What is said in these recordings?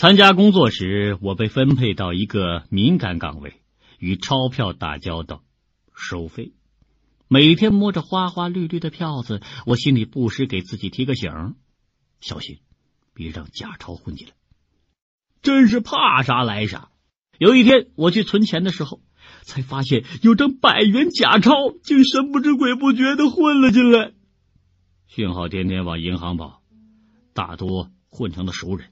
参加工作时，我被分配到一个敏感岗位，与钞票打交道，收费。每天摸着花花绿绿的票子，我心里不时给自己提个醒：小心，别让假钞混进来。真是怕啥来啥。有一天我去存钱的时候，才发现有张百元假钞竟神不知鬼不觉的混了进来。幸好天天往银行跑，大多混成了熟人。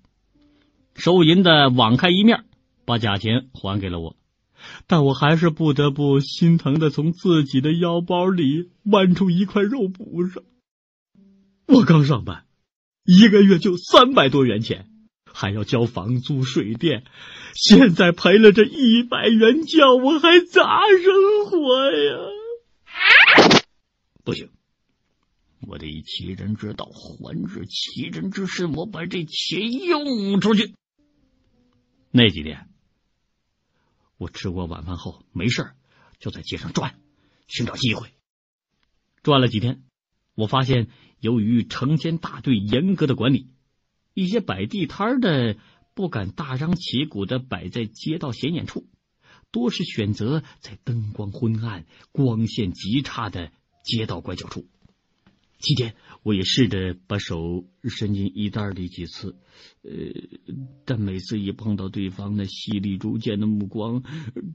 收银的网开一面，把假钱还给了我，但我还是不得不心疼的从自己的腰包里剜出一块肉补上。我刚上班，一个月就三百多元钱，还要交房租水电，现在赔了这一百元叫，我还咋生活呀？不行！我得以其人之道还治其人之身，我把这钱用出去。那几天，我吃过晚饭后没事就在街上转，寻找机会。转了几天，我发现由于城监大队严格的管理，一些摆地摊的不敢大张旗鼓的摆在街道显眼处，多是选择在灯光昏暗、光线极差的街道拐角处。期间，我也试着把手伸进衣袋里几次，呃，但每次一碰到对方那犀利如剑的目光，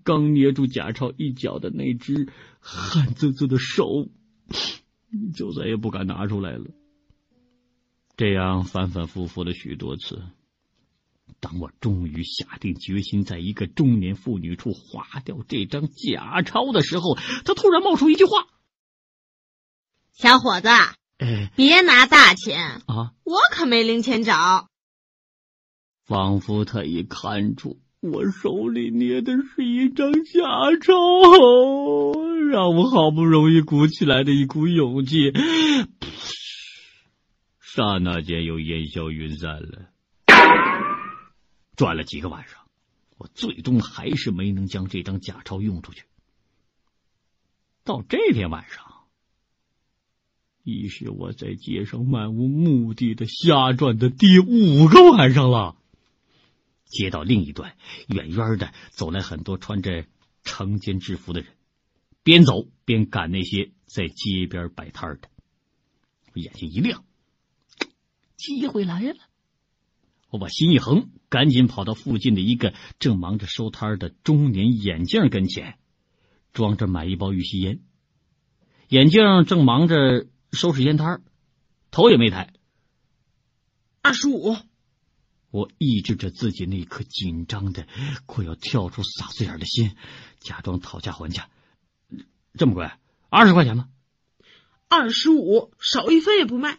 刚捏住假钞一角的那只汗滋滋的手，就再也不敢拿出来了。这样反反复复了许多次，当我终于下定决心在一个中年妇女处划掉这张假钞的时候，他突然冒出一句话。小伙子，哎，别拿大钱啊！我可没零钱找。仿佛他已看出我手里捏的是一张假钞，让我好不容易鼓起来的一股勇气，刹那间又烟消云散了。转了几个晚上，我最终还是没能将这张假钞用出去。到这天晚上。已是我在街上漫无目的的瞎转的第五个晚上了。街道另一端，远远的走来很多穿着城监制服的人，边走边赶那些在街边摆摊的。我眼睛一亮，机会来了！我把心一横，赶紧跑到附近的一个正忙着收摊的中年眼镜跟前，装着买一包玉溪烟。眼镜正忙着。收拾烟摊头也没抬。二十五，我抑制着自己那颗紧张的、快要跳出嗓子眼的心，假装讨价还价。这么贵，二十块钱吗？二十五，少一分也不卖。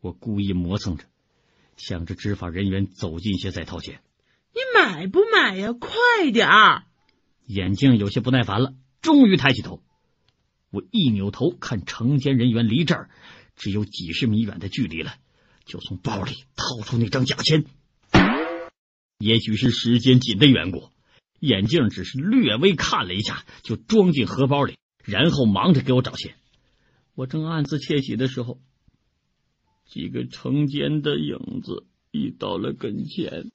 我故意磨蹭着，想着执法人员走近些再掏钱。你买不买呀？快点儿！眼镜有些不耐烦了，终于抬起头。我一扭头看，城监人员离这儿只有几十米远的距离了，就从包里掏出那张假钱。也许是时间紧的缘故，眼镜只是略微看了一下，就装进荷包里，然后忙着给我找钱。我正暗自窃喜的时候，几个城监的影子已到了跟前。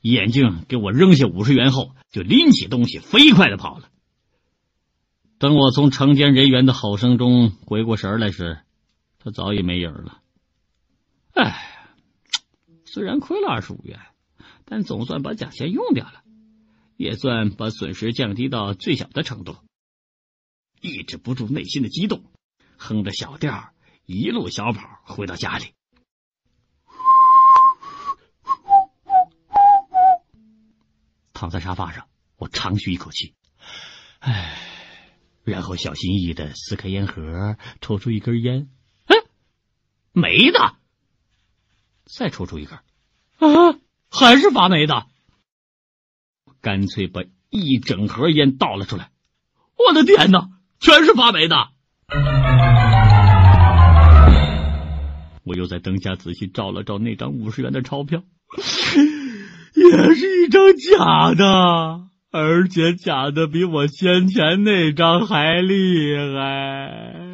眼镜给我扔下五十元后，就拎起东西飞快的跑了。等我从城监人员的吼声中回过神来时，他早已没影了。哎，虽然亏了二十五元，但总算把假钱用掉了，也算把损失降低到最小的程度。抑制不住内心的激动，哼着小调，一路小跑回到家里。躺在沙发上，我长吁一口气，唉。然后小心翼翼的撕开烟盒，抽出一根烟，哎，没的。再抽出一根，啊，还是发霉的。干脆把一整盒烟倒了出来。我的天哪，全是发霉的。我又在灯下仔细照了照那张五十元的钞票，也是一张假的。而且假的比我先前那张还厉害。